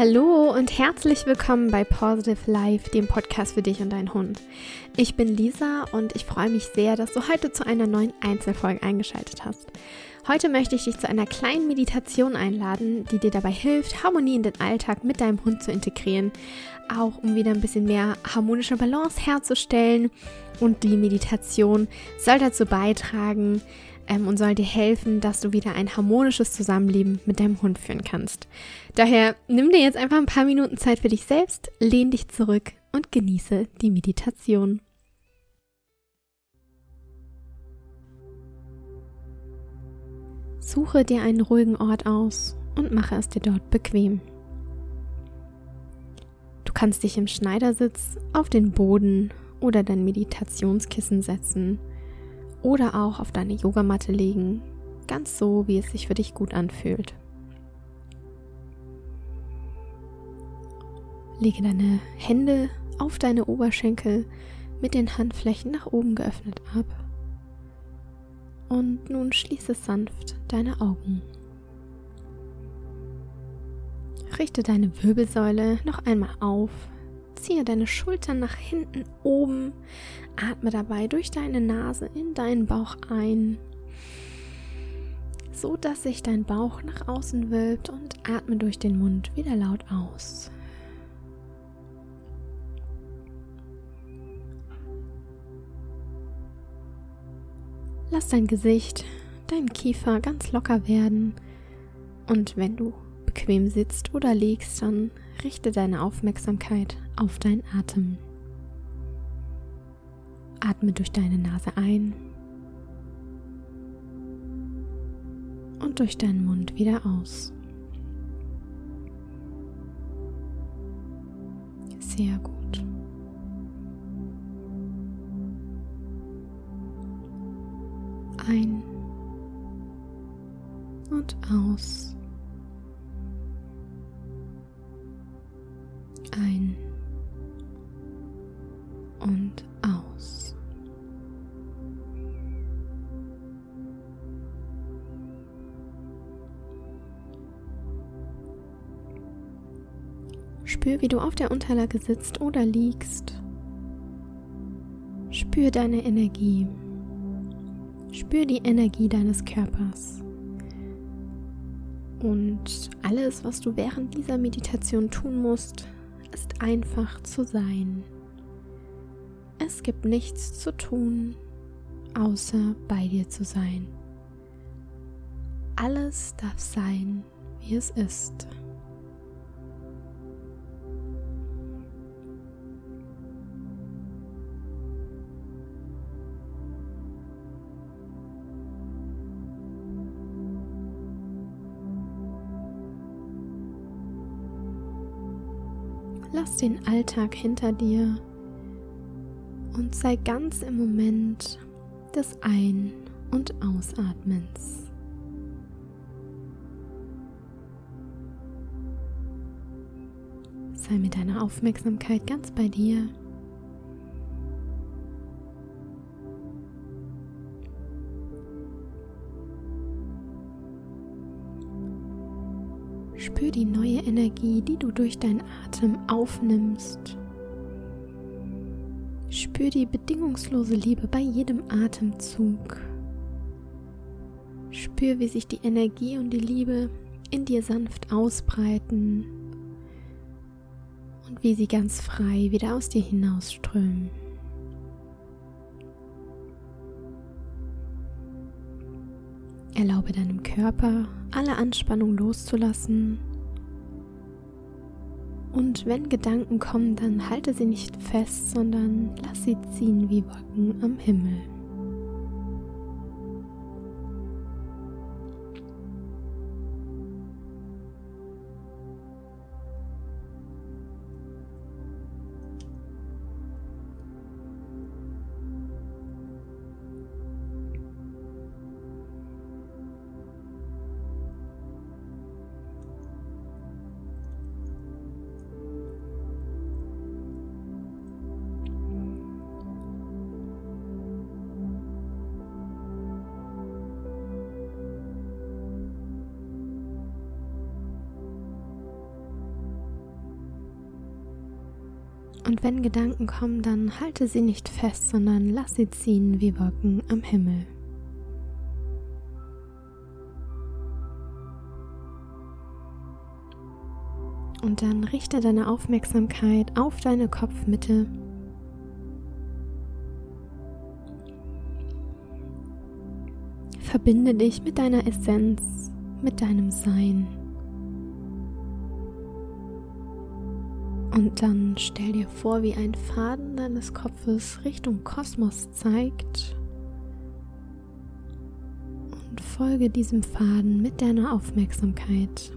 Hallo und herzlich willkommen bei Positive Life, dem Podcast für dich und deinen Hund. Ich bin Lisa und ich freue mich sehr, dass du heute zu einer neuen Einzelfolge eingeschaltet hast. Heute möchte ich dich zu einer kleinen Meditation einladen, die dir dabei hilft, Harmonie in den Alltag mit deinem Hund zu integrieren, auch um wieder ein bisschen mehr harmonische Balance herzustellen. Und die Meditation soll dazu beitragen, ähm, und soll dir helfen, dass du wieder ein harmonisches Zusammenleben mit deinem Hund führen kannst. Daher nimm dir jetzt einfach ein paar Minuten Zeit für dich selbst, lehn dich zurück und genieße die Meditation. Suche dir einen ruhigen Ort aus und mache es dir dort bequem. Du kannst dich im Schneidersitz auf den Boden oder dein Meditationskissen setzen oder auch auf deine Yogamatte legen, ganz so, wie es sich für dich gut anfühlt. Lege deine Hände auf deine Oberschenkel mit den Handflächen nach oben geöffnet ab. Und nun schließe sanft deine Augen. Richte deine Wirbelsäule noch einmal auf, ziehe deine Schultern nach hinten oben, atme dabei durch deine Nase in deinen Bauch ein, so dass sich dein Bauch nach außen wölbt und atme durch den Mund wieder laut aus. Lass dein Gesicht, dein Kiefer ganz locker werden und wenn du bequem sitzt oder liegst, dann richte deine Aufmerksamkeit auf deinen Atem. Atme durch deine Nase ein und durch deinen Mund wieder aus. Sehr gut. Ein und aus. Spür, wie du auf der Unterlage sitzt oder liegst. Spür deine Energie. Spür die Energie deines Körpers. Und alles, was du während dieser Meditation tun musst, ist einfach zu sein. Es gibt nichts zu tun, außer bei dir zu sein. Alles darf sein, wie es ist. Lass den Alltag hinter dir und sei ganz im Moment des Ein- und Ausatmens. Sei mit deiner Aufmerksamkeit ganz bei dir. Energie, die du durch deinen Atem aufnimmst Spür die bedingungslose Liebe bei jedem Atemzug. Spür, wie sich die Energie und die Liebe in dir sanft ausbreiten und wie sie ganz frei wieder aus dir hinausströmen. Erlaube deinem Körper, alle Anspannung loszulassen und wenn Gedanken kommen, dann halte sie nicht fest, sondern lass sie ziehen wie Wolken am Himmel. Und wenn Gedanken kommen, dann halte sie nicht fest, sondern lass sie ziehen wie Wolken am Himmel. Und dann richte deine Aufmerksamkeit auf deine Kopfmitte. Verbinde dich mit deiner Essenz, mit deinem Sein. Und dann stell dir vor, wie ein Faden deines Kopfes Richtung Kosmos zeigt. Und folge diesem Faden mit deiner Aufmerksamkeit.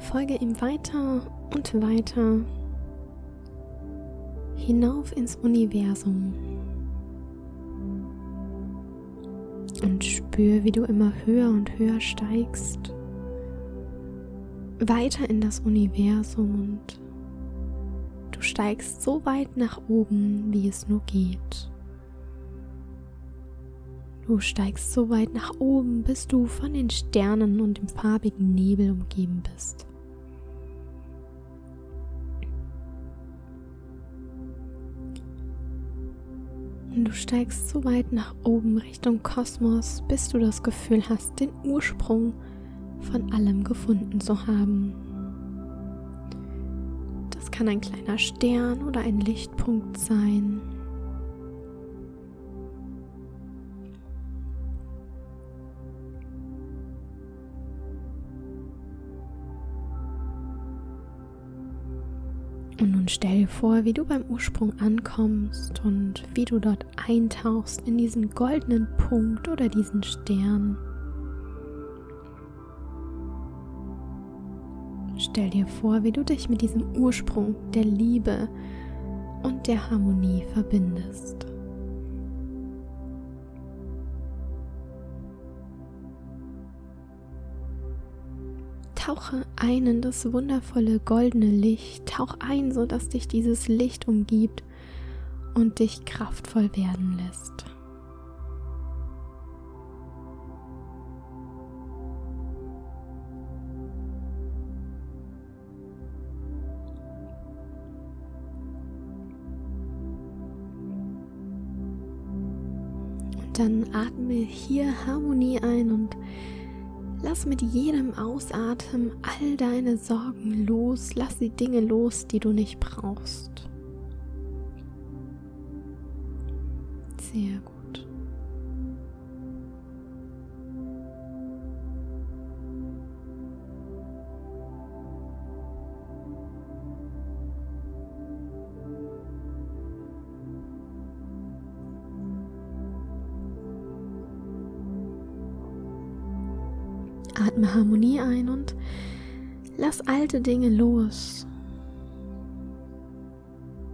Folge ihm weiter und weiter hinauf ins Universum. Und spür, wie du immer höher und höher steigst. Weiter in das Universum und du steigst so weit nach oben, wie es nur geht. Du steigst so weit nach oben, bis du von den Sternen und dem farbigen Nebel umgeben bist. Du steigst so weit nach oben Richtung Kosmos, bis du das Gefühl hast, den Ursprung von allem gefunden zu haben. Das kann ein kleiner Stern oder ein Lichtpunkt sein. Und stell dir vor, wie du beim Ursprung ankommst und wie du dort eintauchst in diesen goldenen Punkt oder diesen Stern. Stell dir vor, wie du dich mit diesem Ursprung der Liebe und der Harmonie verbindest. Tauche ein in das wundervolle goldene Licht. Tauch ein, sodass dich dieses Licht umgibt und dich kraftvoll werden lässt. Und dann atme hier Harmonie ein und Lass mit jedem Ausatmen all deine Sorgen los. Lass die Dinge los, die du nicht brauchst. Sehr gut. Atme Harmonie ein und lass alte Dinge los.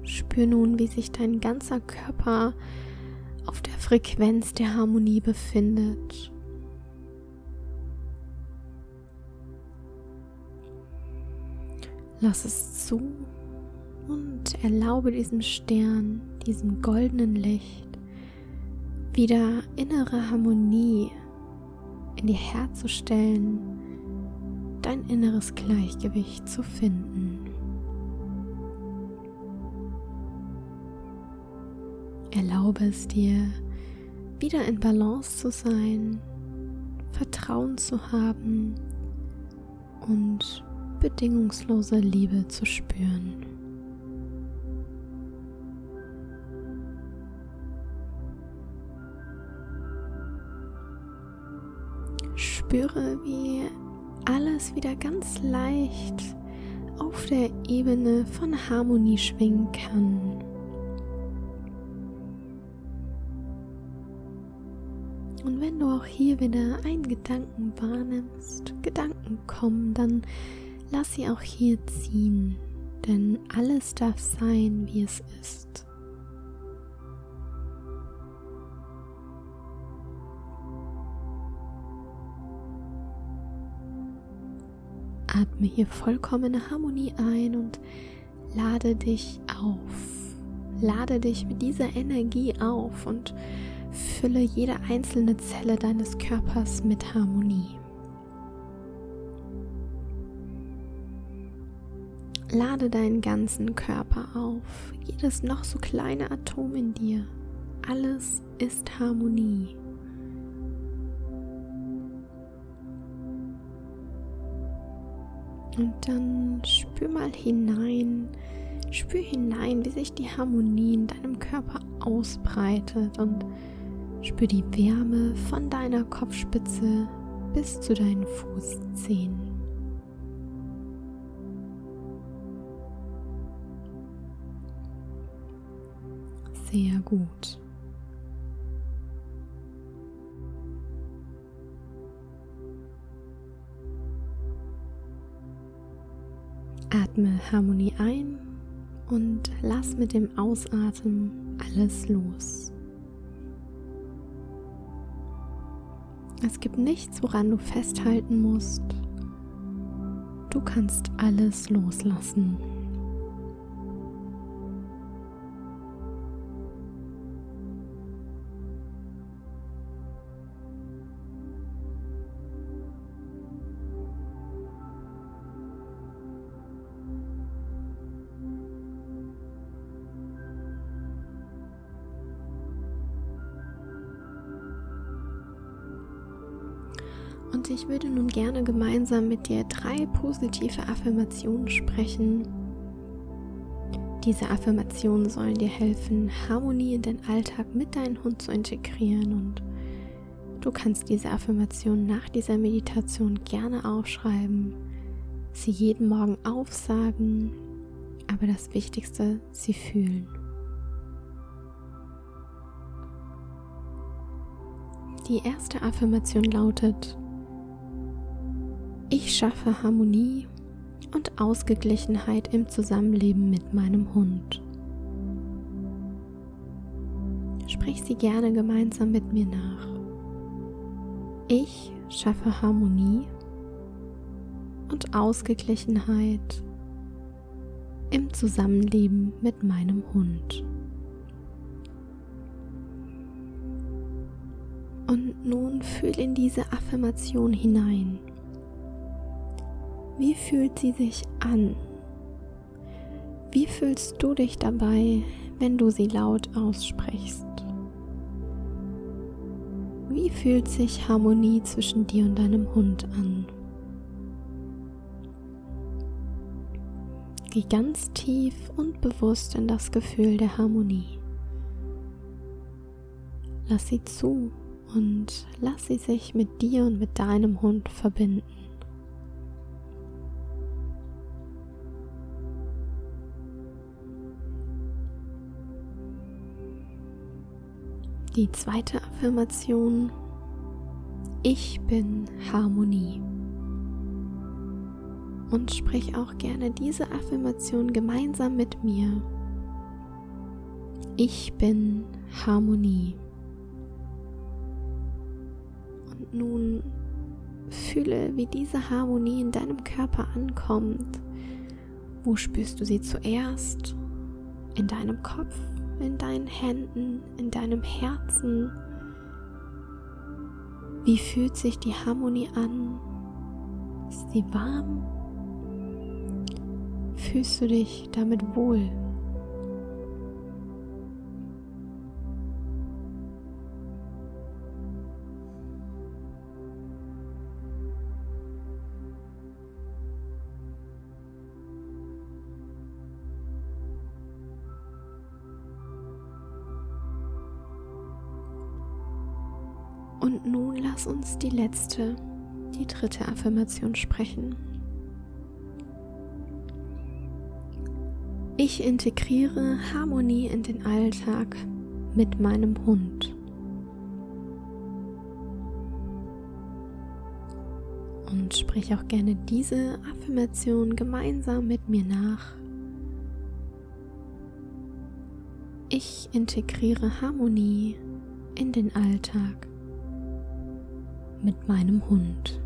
Spür nun, wie sich dein ganzer Körper auf der Frequenz der Harmonie befindet. Lass es zu und erlaube diesem Stern, diesem goldenen Licht, wieder innere Harmonie in dir herzustellen, dein inneres Gleichgewicht zu finden. Erlaube es dir, wieder in Balance zu sein, Vertrauen zu haben und bedingungslose Liebe zu spüren. Spüre, wie alles wieder ganz leicht auf der Ebene von Harmonie schwingen kann. Und wenn du auch hier wieder einen Gedanken wahrnimmst, Gedanken kommen, dann lass sie auch hier ziehen, denn alles darf sein, wie es ist. Atme hier vollkommene Harmonie ein und lade dich auf. Lade dich mit dieser Energie auf und fülle jede einzelne Zelle deines Körpers mit Harmonie. Lade deinen ganzen Körper auf, jedes noch so kleine Atom in dir. Alles ist Harmonie. Und dann spür mal hinein, spür hinein, wie sich die Harmonie in deinem Körper ausbreitet und spür die Wärme von deiner Kopfspitze bis zu deinen Fußzehen. Sehr gut. Atme Harmonie ein und lass mit dem Ausatmen alles los. Es gibt nichts, woran du festhalten musst. Du kannst alles loslassen. Würde nun gerne gemeinsam mit dir drei positive Affirmationen sprechen. Diese Affirmationen sollen dir helfen, Harmonie in den Alltag mit deinem Hund zu integrieren und du kannst diese Affirmationen nach dieser Meditation gerne aufschreiben, sie jeden Morgen aufsagen, aber das Wichtigste, sie fühlen. Die erste Affirmation lautet, ich schaffe Harmonie und Ausgeglichenheit im Zusammenleben mit meinem Hund. Sprich sie gerne gemeinsam mit mir nach. Ich schaffe Harmonie und Ausgeglichenheit im Zusammenleben mit meinem Hund. Und nun fühl in diese Affirmation hinein. Wie fühlt sie sich an? Wie fühlst du dich dabei, wenn du sie laut aussprichst? Wie fühlt sich Harmonie zwischen dir und deinem Hund an? Geh ganz tief und bewusst in das Gefühl der Harmonie. Lass sie zu und lass sie sich mit dir und mit deinem Hund verbinden. Die zweite Affirmation. Ich bin Harmonie. Und sprich auch gerne diese Affirmation gemeinsam mit mir. Ich bin Harmonie. Und nun fühle, wie diese Harmonie in deinem Körper ankommt. Wo spürst du sie zuerst? In deinem Kopf? In deinen Händen, in deinem Herzen? Wie fühlt sich die Harmonie an? Ist sie warm? Fühlst du dich damit wohl? Die letzte, die dritte Affirmation sprechen. Ich integriere Harmonie in den Alltag mit meinem Hund. Und sprich auch gerne diese Affirmation gemeinsam mit mir nach. Ich integriere Harmonie in den Alltag mit meinem Hund.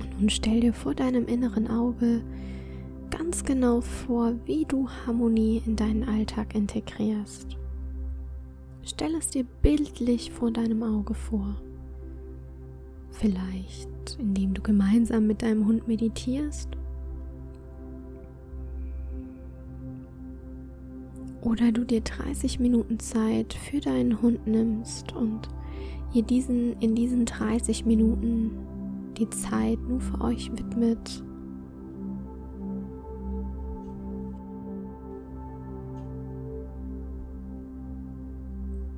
Und nun stell dir vor deinem inneren Auge ganz genau vor, wie du Harmonie in deinen Alltag integrierst. Stell es dir bildlich vor deinem Auge vor. Vielleicht indem du gemeinsam mit deinem Hund meditierst. Oder du dir 30 Minuten Zeit für deinen Hund nimmst und ihr diesen in diesen 30 Minuten die Zeit nur für euch widmet.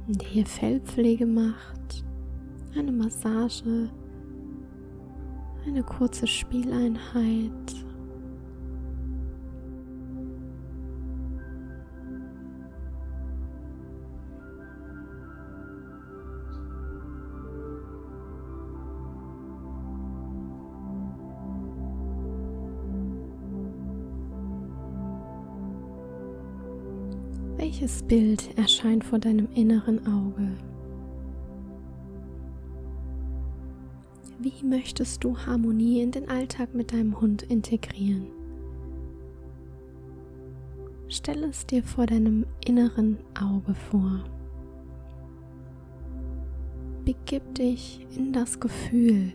Der ihr Fellpflege macht, eine Massage, eine kurze Spieleinheit Welches Bild erscheint vor deinem inneren Auge? Wie möchtest du Harmonie in den Alltag mit deinem Hund integrieren? Stell es dir vor deinem inneren Auge vor. Begib dich in das Gefühl,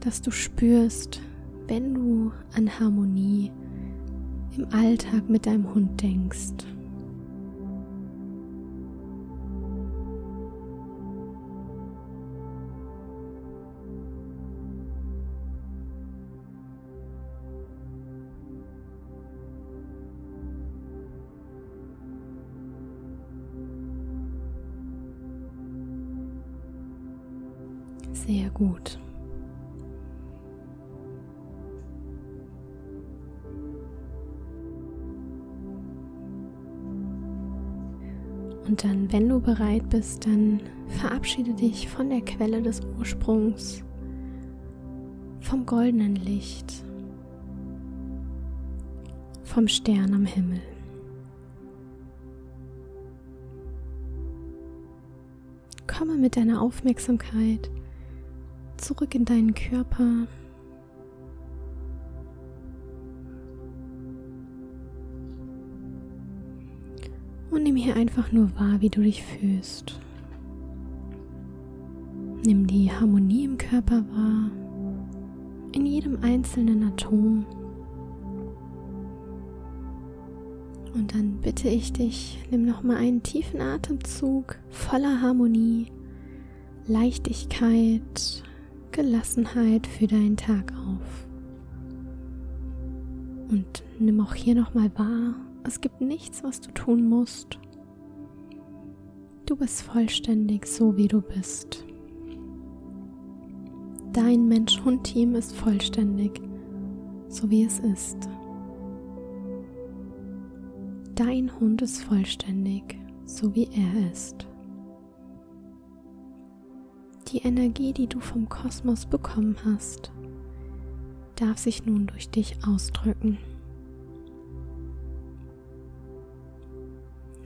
das du spürst, wenn du an Harmonie im Alltag mit deinem Hund denkst. Gut. Und dann, wenn du bereit bist, dann verabschiede dich von der Quelle des Ursprungs, vom goldenen Licht, vom Stern am Himmel. Komme mit deiner Aufmerksamkeit zurück in deinen Körper. Und nimm hier einfach nur wahr, wie du dich fühlst. Nimm die Harmonie im Körper wahr, in jedem einzelnen Atom. Und dann bitte ich dich, nimm noch mal einen tiefen Atemzug voller Harmonie, Leichtigkeit, Gelassenheit für deinen Tag auf. Und nimm auch hier noch mal wahr, es gibt nichts, was du tun musst. Du bist vollständig so, wie du bist. Dein Mensch-Hund-Team ist vollständig, so wie es ist. Dein Hund ist vollständig, so wie er ist. Die Energie, die du vom Kosmos bekommen hast, darf sich nun durch dich ausdrücken.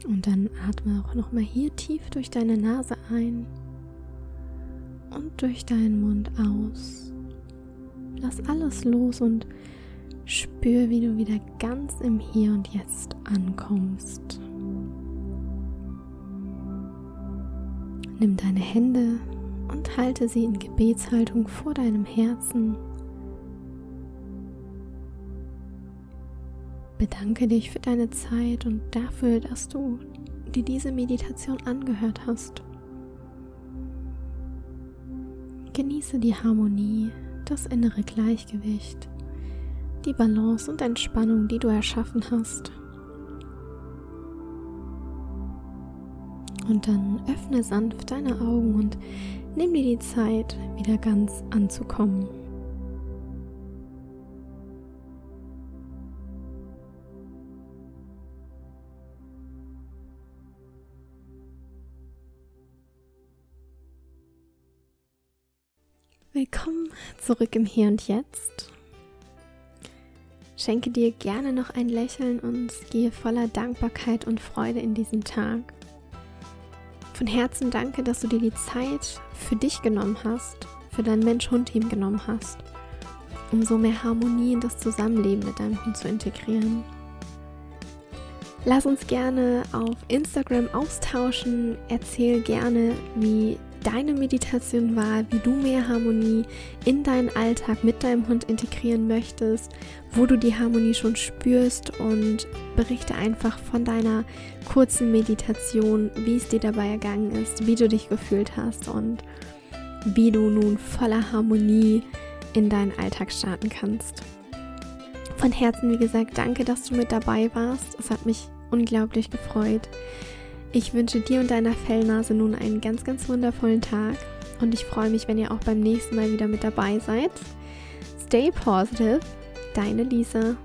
Und dann atme auch noch mal hier tief durch deine Nase ein und durch deinen Mund aus. Lass alles los und spür, wie du wieder ganz im Hier und Jetzt ankommst. Nimm deine Hände halte sie in Gebetshaltung vor deinem Herzen. Bedanke dich für deine Zeit und dafür, dass du dir diese Meditation angehört hast. Genieße die Harmonie, das innere Gleichgewicht, die Balance und Entspannung, die du erschaffen hast. Und dann öffne sanft deine Augen und nimm dir die Zeit, wieder ganz anzukommen. Willkommen zurück im Hier und Jetzt. Schenke dir gerne noch ein Lächeln und gehe voller Dankbarkeit und Freude in diesen Tag. Von Herzen danke, dass du dir die Zeit für dich genommen hast, für dein Mensch-Hund-Team genommen hast um so mehr Harmonie in das Zusammenleben mit deinem Hund zu integrieren. Lass uns gerne auf Instagram austauschen. Erzähl gerne, wie deine Meditation war, wie du mehr Harmonie in deinen Alltag mit deinem Hund integrieren möchtest, wo du die Harmonie schon spürst und berichte einfach von deiner kurzen Meditation, wie es dir dabei ergangen ist, wie du dich gefühlt hast und wie du nun voller Harmonie in deinen Alltag starten kannst. Von Herzen, wie gesagt, danke, dass du mit dabei warst. Es hat mich unglaublich gefreut. Ich wünsche dir und deiner Fellnase nun einen ganz, ganz wundervollen Tag und ich freue mich, wenn ihr auch beim nächsten Mal wieder mit dabei seid. Stay positive, deine Lisa.